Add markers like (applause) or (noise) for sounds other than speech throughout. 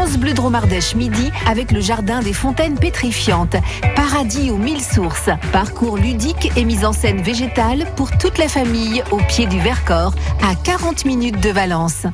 France Bleu Dromardèche midi avec le jardin des fontaines pétrifiantes. Paradis aux mille sources. Parcours ludique et mise en scène végétale pour toute la famille au pied du Vercors à 40 minutes de Valence.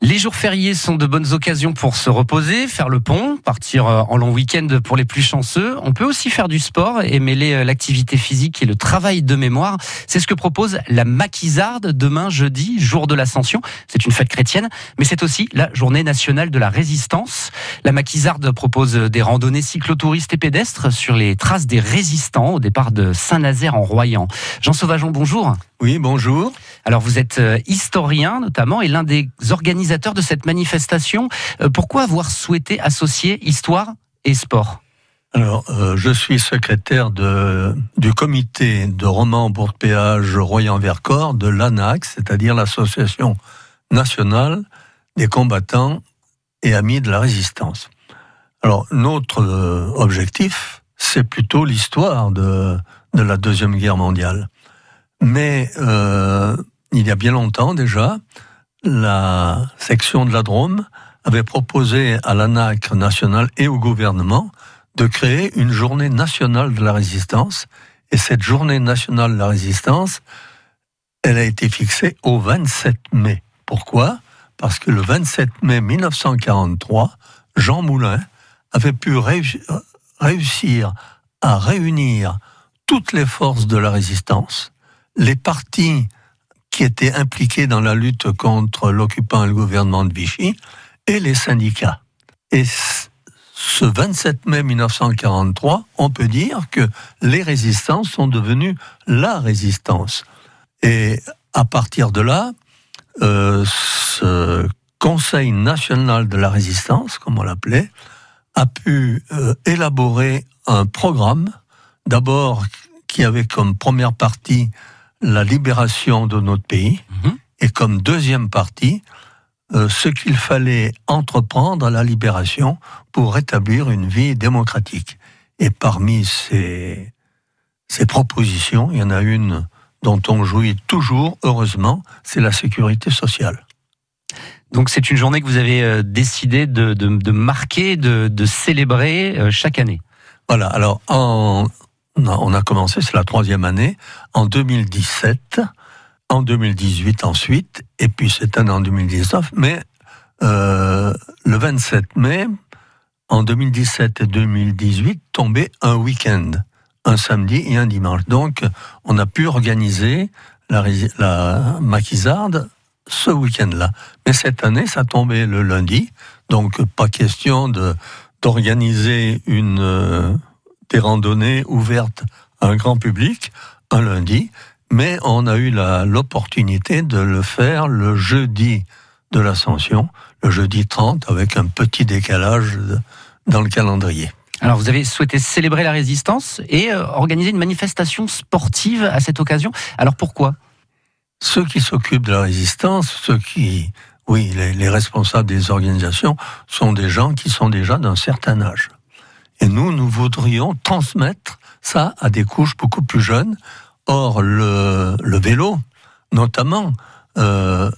Les jours fériés sont de bonnes occasions pour se reposer, faire le pont, partir euh, en long week-end pour les plus chanceux. On peut aussi faire du sport et mêler euh, l'activité physique et le travail de mémoire. C'est ce que propose la Maquisarde demain jeudi, jour de l'Ascension. C'est une fête chrétienne, mais c'est aussi la journée nationale de la résistance. La Maquisarde propose des randonnées cyclotouristes et pédestres sur les traces des résistants au départ de Saint-Nazaire en Royan. Jean Sauvageon, bonjour. Oui, bonjour. Alors vous êtes euh, historien notamment et l'un des organisateurs de cette manifestation. Euh, pourquoi avoir souhaité associer histoire et sport? Alors, euh, je suis secrétaire du comité de romans pour péage Royan-Vercors de l'ANAC, c'est-à-dire l'Association nationale des combattants et amis de la résistance. Alors, notre objectif, c'est plutôt l'histoire de, la Deuxième Guerre mondiale. Mais il y a bien longtemps déjà, la section de la Drôme avait proposé à l'ANAC national et au gouvernement de créer une journée nationale de la résistance. Et cette journée nationale de la résistance, elle a été fixée au 27 mai. Pourquoi? Parce que le 27 mai 1943, Jean Moulin avait pu réussir à réunir toutes les forces de la résistance, les partis qui étaient impliqués dans la lutte contre l'occupant et le gouvernement de Vichy et les syndicats. Et ce 27 mai 1943, on peut dire que les résistances sont devenues la résistance. Et à partir de là, euh, ce Conseil national de la résistance, comme on l'appelait, a pu euh, élaborer un programme, d'abord qui avait comme première partie la libération de notre pays, mhm. et comme deuxième partie, euh, ce qu'il fallait entreprendre à la libération pour rétablir une vie démocratique. Et parmi ces, ces propositions, il y en a une dont on jouit toujours, heureusement, c'est la sécurité sociale. Donc c'est une journée que vous avez euh, décidé de, de, marquer, de, de célébrer euh, chaque année. Voilà, alors en, on a commencé, c'est la troisième année, en 2017, en 2018 ensuite, et puis cette année en 2019, mais euh, le 27 mai, en 2017 et 2018, tombait un week-end, un samedi et un dimanche. Donc, on a pu organiser la, la maquisarde ce week-end-là. Mais cette année, ça tombait le lundi, donc pas question d'organiser une des randonnées ouvertes à un grand public un lundi, mais on a eu l'opportunité de le faire le jeudi de l'Ascension, le jeudi 30, avec un petit décalage dans le calendrier. Alors vous avez souhaité célébrer la résistance et euh, organiser une manifestation sportive à cette occasion. Alors pourquoi? Ceux qui s'occupent de la résistance, ceux qui, oui, les responsables des organisations, sont des gens qui sont déjà d'un certain âge. Et nous, nous voudrions transmettre ça à des couches beaucoup plus jeunes. Or, le, vélo, notamment, euh,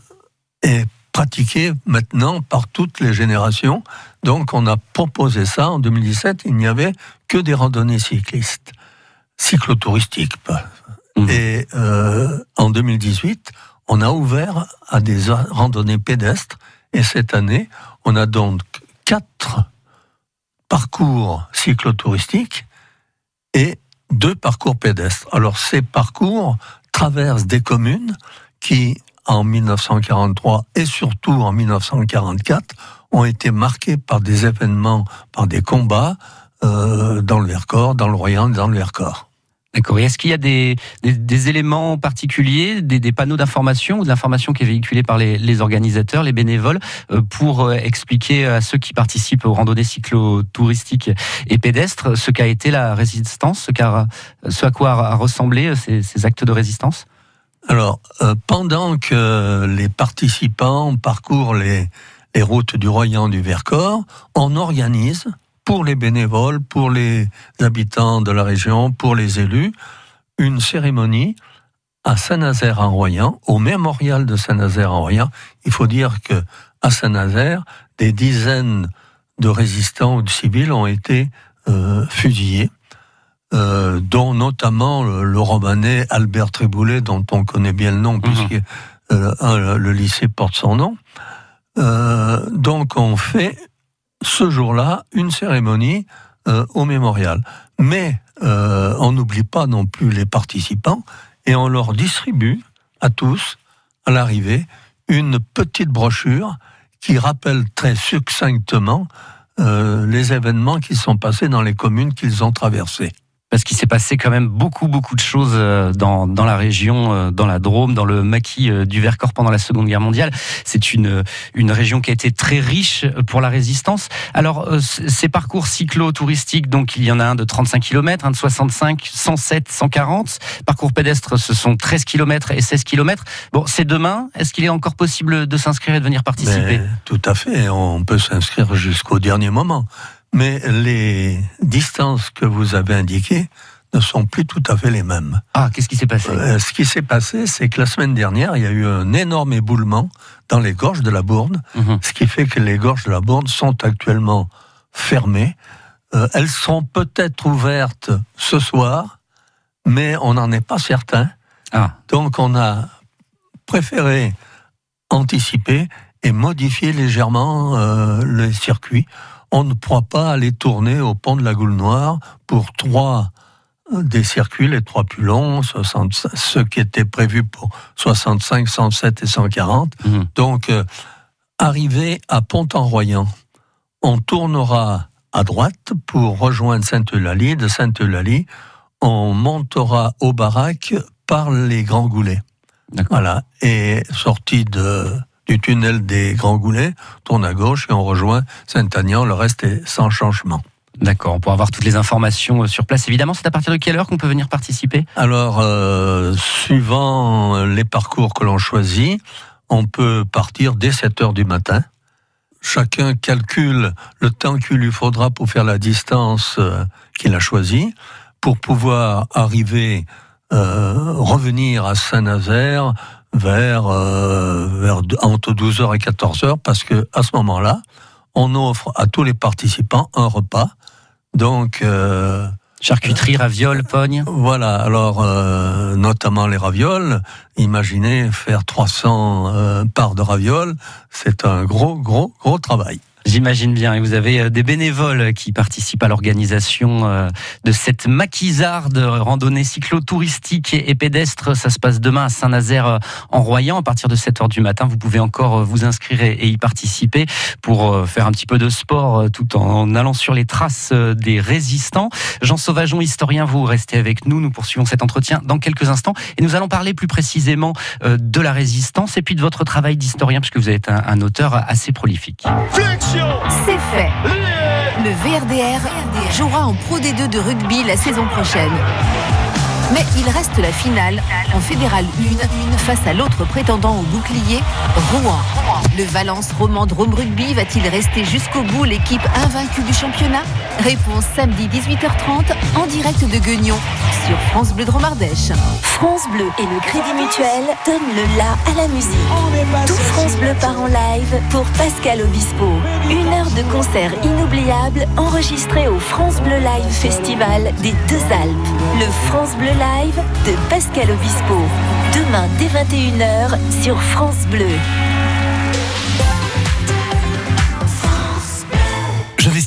est pratiqué maintenant par toutes les générations. Donc, on a proposé ça en 2017. Il n'y avait que des randonnées cyclistes, cyclotouristiques. Mmh. Et euh, en 2018, on a ouvert à des randonnées pédestres. Et cette année, on a donc quatre parcours cyclotouristiques et deux parcours pédestres. Alors ces parcours traversent des communes qui, en 1943 et surtout en 1944, ont été marquées par des événements, par des combats euh, dans le Vercors, dans le Royan, dans le Vercors. D'accord. Et est-ce qu'il y a des, éléments particuliers, des, panneaux d'information ou de l'information qui est véhiculée par les, organisateurs, les bénévoles, euh, pour euh, expliquer à ceux qui participent aux randonnées cyclotouristiques et pédestres ce qu'a été la résistance, ce, à quoi a euh, ces, ces actes de résistance? Alors, pendant que les participants parcourent les, les routes du Royan du Vercors, on organise pour les bénévoles, pour les habitants de la région, pour les élus, une cérémonie à Saint-Nazaire-en-Royan, au mémorial de Saint-Nazaire-en-Royan. Il faut dire que à Saint-Nazaire, des dizaines de résistants ou de civils ont été fusillés. dont notamment le, romanais Albert Triboulet, dont on connaît bien le nom, mhm. puisque le lycée porte son nom. donc on fait ce jour-là une cérémonie au mémorial. Mais on n'oublie pas non plus les participants et on leur distribue à tous, à l'arrivée, une petite brochure qui rappelle très succinctement euh, les événements qui sont passés dans les communes qu'ils ont traversées parce qu'il s'est passé quand même beaucoup beaucoup de choses euh, dans, dans la région, euh, dans la Drôme, dans le maquis euh, du Vercors pendant la Seconde Guerre mondiale. C'est une une région qui a été très riche pour la résistance. Alors ces parcours cyclo-touristiques, donc il y en a un de 35 km, un de 65, 107, 140. Parcours pédestres, ce sont 13 km et 16 km. Bon, c'est demain. Est-ce qu'il est encore possible de s'inscrire et de venir participer? Tout à fait. On peut s'inscrire jusqu'au dernier moment mais les distances que vous avez indiquées ne sont plus tout à fait les mêmes. Ah, qu'est-ce qui s'est passé? Euh, Ce qui s'est passé, c'est que la semaine dernière, il y a eu un énorme éboulement dans les gorges de la Bourne, mhm. ce qui fait que les gorges de la Bourne sont actuellement fermées. Euh, elles sont peut-être ouvertes ce soir, mais on n'en est pas certain. Ah. Donc on a préféré anticiper et modifier légèrement euh, le circuit on ne pourra pas aller tourner au pont de la Goule Noire pour trois euh, des circuits, les trois plus longs, ceux qui étaient prévus pour 65, 107 et 140. Mhm. Donc, euh, arrivé à Pont-en-Royan, on tournera à droite pour rejoindre Sainte-Eulalie. De Sainte-Eulalie, on montera au baraque par les Grands Goulets. Voilà. Et sorti de du tunnel des Grands Goulets, tourne à gauche et on rejoint Saint-Agnan. Le reste est sans changement. D'accord, pour avoir toutes les informations euh, sur place, évidemment, c'est à partir de quelle heure qu'on peut venir participer? Alors, euh, suivant les parcours que l'on choisit, on peut partir dès 7 heures du matin. Chacun calcule le temps qu'il lui faudra pour faire la distance euh, qu'il a choisie, pour pouvoir arriver, revenir à Saint-Nazaire vers, euh, vers entre 12h et 14h parce que à ce moment-là, on offre à tous les participants un repas. Donc euh, charcuterie, ravioles, pogne. Voilà. Alors euh, notamment les ravioles. Imaginez faire 300 parts de ravioles, c'est un gros gros gros travail. J'imagine bien. Et vous avez euh, des bénévoles qui participent à l'organisation euh, de cette maquisarde randonnée cyclo-touristique et pédestre. Ça se passe demain à Saint-Nazaire euh, en Royan. À partir de 7 heures du matin, vous pouvez encore vous inscrire et y participer pour faire un petit peu de sport tout en allant sur les traces des résistants. Jean Sauvageon, historien, vous restez avec nous. Nous poursuivons cet entretien dans quelques instants et nous allons parler plus précisément de la résistance et puis de votre travail d'historien puisque vous êtes un, auteur assez prolifique. C'est fait. Le VRDR jouera en Pro D2 de rugby la saison prochaine. Mais il reste la finale en Fédéral 1 face à l'autre prétendant au bouclier, Rouen. Le Valence Roman Drôme Rugby va-t-il rester jusqu'au bout l'équipe invaincue du championnat? Réponse samedi 18h30 en direct de Guignon sur France Bleu Dromardèche. France Bleu et le Crédit Mutuel donnent le la à la musique. Tout France Bleu part en live pour Pascal Obispo. Une heure de concert inoubliable enregistré au France Bleu Live Festival des Deux Alpes. Le France Bleu Live de Pascal Obispo. Demain dès 21h sur France Bleu.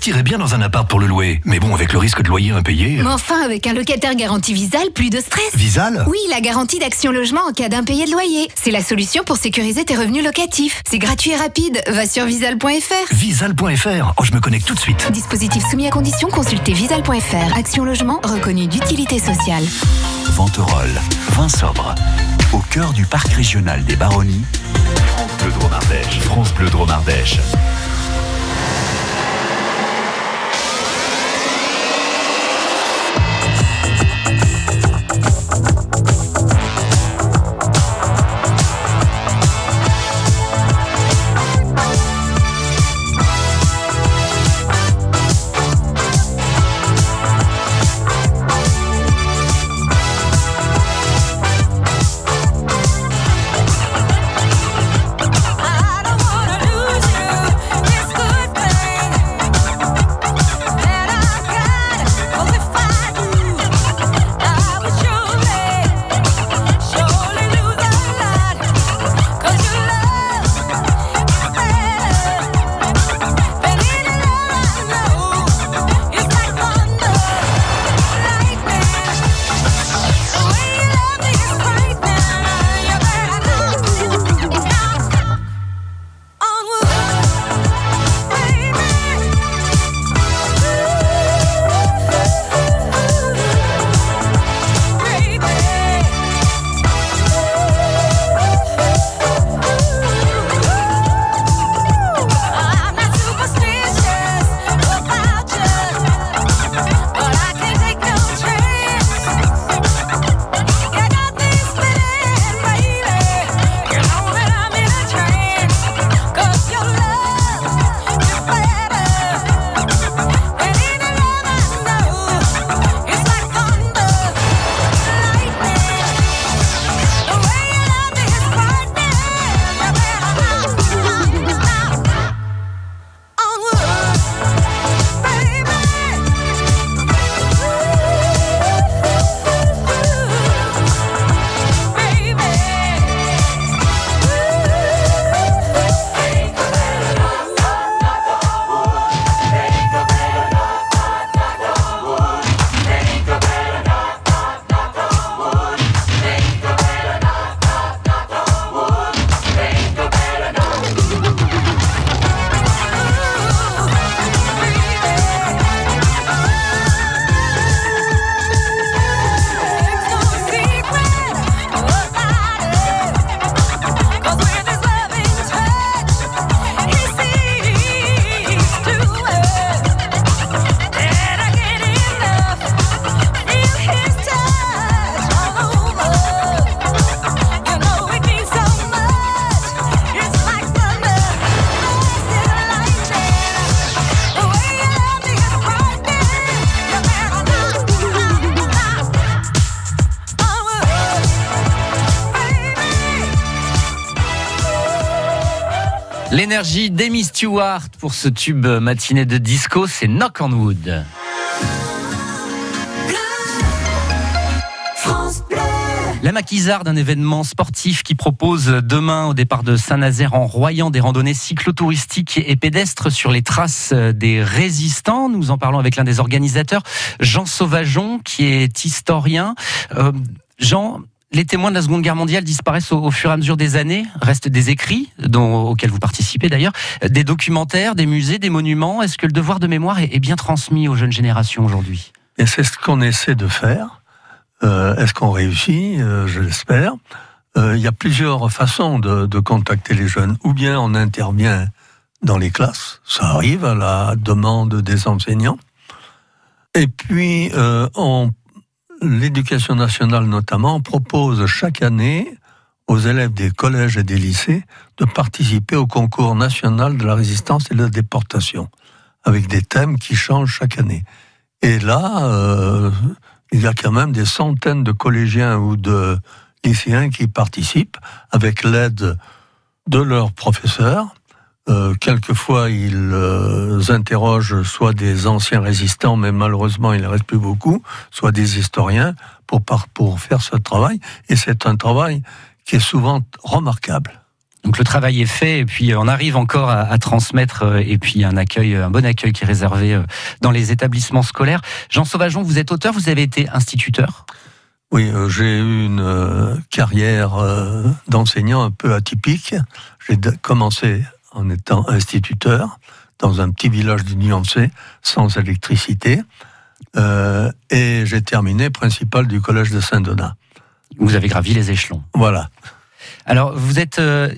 J'investirais bien dans un appart pour le louer. Mais bon, avec le risque de loyer impayé. Mais enfin, avec un locataire garanti Visal, plus de stress. Visal? Oui, la garantie d'action logement en cas d'impayé de loyer. C'est la solution pour sécuriser tes revenus locatifs. C'est gratuit et rapide. Va sur visal.fr. Visal.fr. Oh, je me connecte tout de suite. Dispositif soumis à condition, consultez visal.fr. Action logement reconnu d'utilité sociale. Venterolles, vin sobre. Au cœur du parc régional des Baronnies. France Bleu Dromardèche. France Bleu Dromardèche. L'énergie d'Amy Stewart pour ce tube matinée de disco, c'est Knock on Wood. La maquisarde, un événement sportif qui propose demain au départ de Saint-Nazaire en Royan des randonnées cyclotouristiques et pédestres sur les traces des résistants. Nous en parlons avec l'un des organisateurs, Jean Sauvageon, qui est historien. Euh, Jean, les témoins de la Seconde Guerre mondiale disparaissent au, fur et à mesure des années. Restent des écrits, dont, auxquels vous participez d'ailleurs, des documentaires, des musées, des monuments. Est-ce que le devoir de mémoire est, bien transmis aux jeunes générations aujourd'hui? Et c'est ce qu'on essaie de faire. Euh, est-ce qu'on réussit? Euh, Je l'espère. Euh, il y a plusieurs façons de, contacter les jeunes. Ou bien on intervient dans les classes, ça arrive à la demande des enseignants. Et puis, l'éducation nationale notamment propose chaque année aux élèves des collèges et des lycées de participer au concours national de la résistance et de la déportation, avec des thèmes qui changent chaque année. Et là, il y a quand même des centaines de collégiens ou de lycéens qui participent avec l'aide de leurs professeurs. Euh, quelquefois, ils euh, interrogent soit des anciens résistants, mais malheureusement, il ne reste plus beaucoup, soit des historiens pour, pour faire ce travail. Et c'est un travail qui est souvent remarquable. Donc le travail est fait et puis on arrive encore à, transmettre euh, et puis un accueil, un bon accueil qui est réservé euh, dans les établissements scolaires. Jean Sauvageon, vous êtes auteur, vous avez été instituteur? Oui, euh, j'ai eu une carrière d'enseignant un peu atypique. J'ai commencé en étant instituteur dans un petit village du Nuancé, sans électricité, et j'ai terminé principal du collège de Saint-Donat. Vous avez gravi les échelons. Voilà. Alors, vous êtes euh,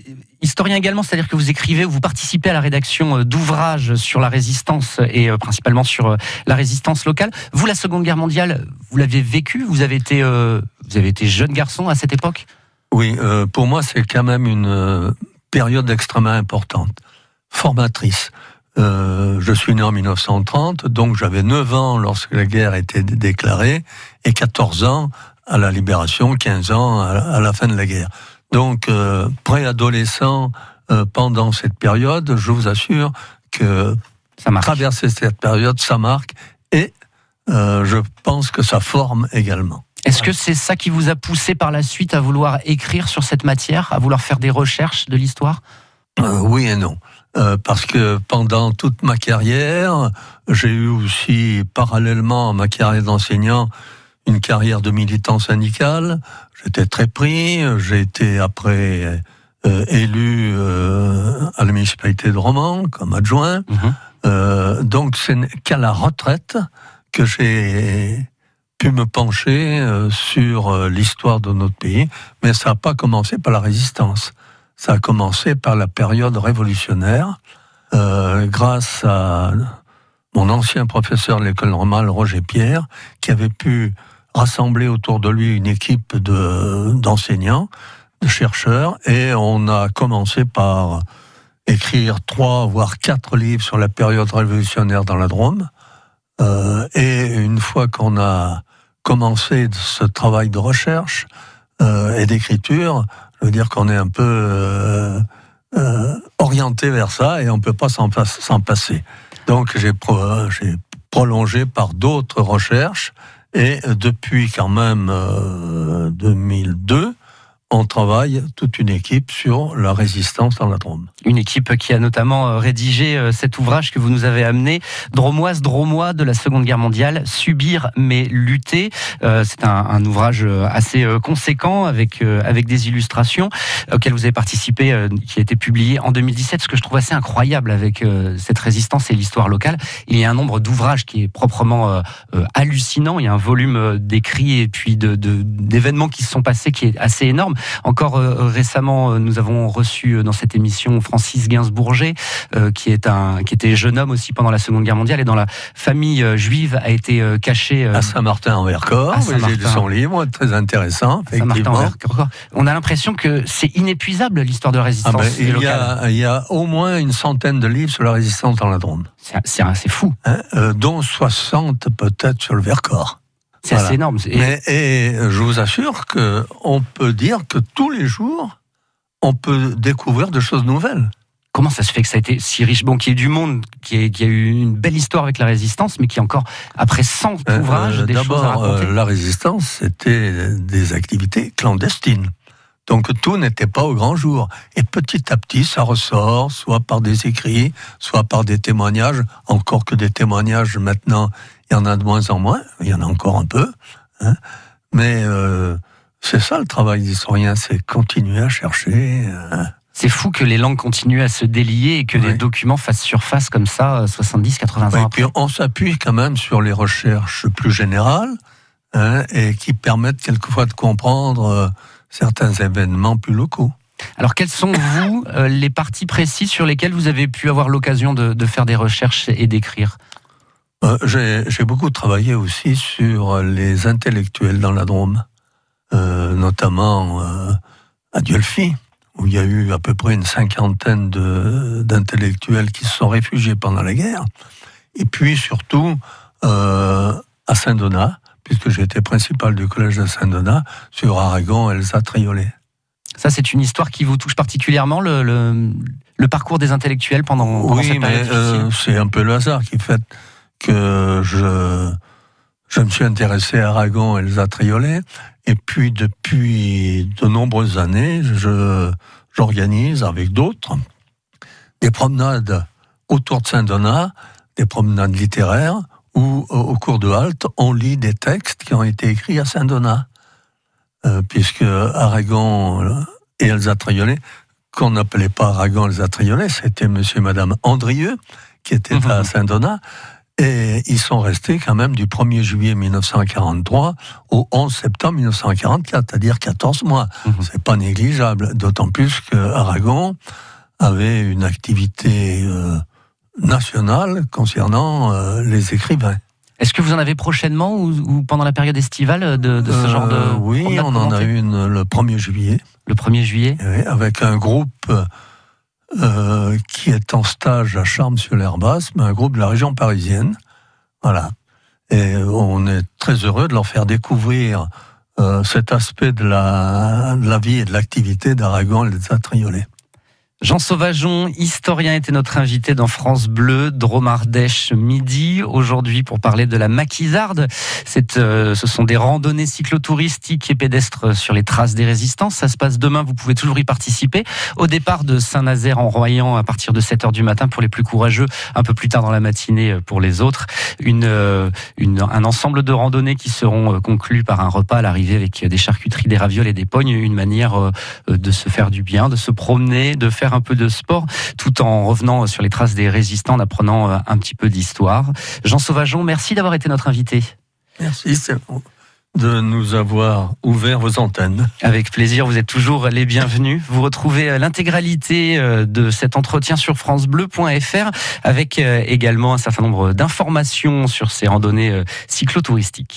historien également, c'est-à-dire que vous écrivez ou vous participez à la rédaction euh, d'ouvrages sur la résistance et euh, principalement sur la résistance locale. Vous, la Seconde Guerre mondiale, vous l'avez vécu Vous avez été, vous avez été jeune garçon à cette époque? Oui, pour moi, c'est quand même une période extrêmement importante, formatrice. je suis né en 1930, donc j'avais 9 ans lorsque la guerre était déclarée et 14 ans à la libération, 15 ans à la fin de la guerre. Donc, euh, préadolescent, euh, pendant cette période, je vous assure que ça traverser cette période, ça marque euh, je pense que ça forme également. Est-ce que c'est ça qui vous a poussé par la suite à vouloir écrire sur cette matière, à vouloir faire des recherches de l'histoire? Oui et non. parce que pendant toute ma carrière, j'ai eu aussi, parallèlement à ma carrière d'enseignant, une carrière de militant syndical. J'étais très pris. J'ai été après euh, élu euh, à la municipalité de Romans comme adjoint. Euh, donc c'est qu'à la retraite que j'ai pu me pencher sur l'histoire de notre pays. Mais ça n'a pas commencé par la résistance. Ça a commencé par la période révolutionnaire, grâce à mon ancien professeur de l'école normale, Roger Pierre, qui avait pu rassemblé autour de lui une équipe d'enseignants, de, chercheurs, et on a commencé par écrire trois, voire quatre livres sur la période révolutionnaire dans la Drôme. Euh, et une fois qu'on a commencé ce travail de recherche euh, et d'écriture, je veux dire qu'on est un peu euh, orienté vers ça et on ne peut pas s'en passer. Donc j'ai prolongé par d'autres recherches et depuis quand même 2002, euh, on travaille toute une équipe sur la résistance dans la Drôme. Une équipe qui a notamment euh, rédigé euh, cet ouvrage que vous nous avez amené, Dromoise, Dromois de la Seconde Guerre mondiale, Subir mais lutter. Euh, c'est un, ouvrage assez conséquent avec, avec des illustrations auxquelles vous avez participé, qui a été publié en 2017. Ce que je trouve assez incroyable avec cette résistance et l'histoire locale, il y a un nombre d'ouvrages qui est proprement hallucinant. Il y a un volume d'écrits et puis d'événements qui se sont passés qui est assez énorme. Encore euh, récemment, euh, nous avons reçu euh, dans cette émission Francis Gainsbourger, qui est un qui était jeune homme aussi pendant la Seconde Guerre mondiale et dans la famille juive a été caché à Saint-Martin-en-Vercors. J'ai lu son livre, très intéressant. On a l'impression que c'est inépuisable l'histoire de la résistance. Ah ben, il, y a, il, y a, au moins une centaine de livres sur la résistance dans la Drôme. C'est fou. Hein, dont 60 peut-être sur le Vercors. C'est assez énorme. Et... et je vous assure qu'on peut dire que tous les jours, on peut découvrir de choses nouvelles. Comment ça se fait que ça a été si riche? Bon, qu'il y ait du monde, qui y, a eu une belle histoire avec la résistance, mais qui encore, après 100 euh, ouvrages, des choses à raconter. la résistance, c'était des activités clandestines. Donc tout n'était pas au grand jour. Et petit à petit, ça ressort, soit par des écrits, soit par des témoignages. Encore que des témoignages, maintenant, il y en a de moins en moins. Il y en a encore un peu. Hein. Mais euh, c'est ça le travail d'historien, c'est continuer à chercher. Hein. C'est fou que les langues continuent à se délier et que les documents fassent surface comme ça, 70, 80 ans et Puis on s'appuie quand même sur les recherches plus générales hein, et qui permettent quelquefois de comprendre euh, certains événements plus locaux. Alors, quels sont, vous, euh, les parties précises sur lesquelles vous avez pu avoir l'occasion de, faire des recherches et d'écrire? Euh, J'ai beaucoup travaillé aussi sur les intellectuels dans la Drôme, euh, notamment à Diolfi, où il y a eu à peu près une cinquantaine d'intellectuels qui se sont réfugiés pendant la guerre, et puis surtout à Saint-Donat, puisque j'étais principal du collège de Saint-Donat, sur Aragon, Elsa Triolet. Ça, c'est une histoire qui vous touche particulièrement, le, le, parcours des intellectuels pendant, pendant oui, mais euh, c'est un peu le hasard qui fait que je, je me suis intéressé à Aragon, Elsa Triolet, et puis depuis de nombreuses années, je, j'organise avec d'autres des promenades autour de Saint-Donat, des promenades littéraires, où, au cours de halte, on lit des textes qui ont été écrits à Saint-Donat. Euh, puisque Aragon euh, et Elsa Triolet, qu'on n'appelait pas Aragon Elsa Triolet, c'était monsieur et madame Andrieux, qui étaient (laughs) à. Saint-Donat. Et ils sont restés quand même du 1er juillet 1943 au 11 septembre 1944, c'est-à-dire 14 mois. Mhm. C'est pas négligeable, d'autant plus que Aragon avait une activité euh, nationale concernant euh, les écrivains. Est-ce que vous en avez prochainement ou, pendant la période estivale de, ce genre de... Euh, oui, on en a une le 1er juillet. Le 1er juillet Avec un groupe euh, qui est en stage à Charmes-sur-l'Herbasse, mais un groupe de la région parisienne. Voilà. Et on est très heureux de leur faire découvrir cet aspect de la, de la vie et de l'activité d'Aragon et de. Jean Sauvageon, historien, était notre invité dans France Bleu, Dromardèche midi, aujourd'hui pour parler de la maquisarde. Euh, ce sont des randonnées cyclotouristiques et pédestres sur les traces des résistances. Ça se passe demain, vous pouvez toujours y participer. Au départ de Saint-Nazaire en Royan à partir de 7h du matin pour les plus courageux, un peu plus tard dans la matinée euh, pour les autres. Euh, un ensemble de randonnées qui seront conclues par un repas à l'arrivée avec des charcuteries, des ravioles et des pognes, une manière de se faire du bien, de se promener, de faire un peu de sport, tout en revenant sur les traces des résistants, en apprenant euh, un petit peu d'histoire. Jean Sauvageon, merci d'avoir été notre invité. Merci, c'est de nous avoir ouvert vos antennes. Avec plaisir, vous êtes toujours les bienvenus. Vous retrouvez euh, l'intégralité euh, de cet entretien sur francebleu.fr avec également un certain nombre d'informations sur ces randonnées cyclotouristiques.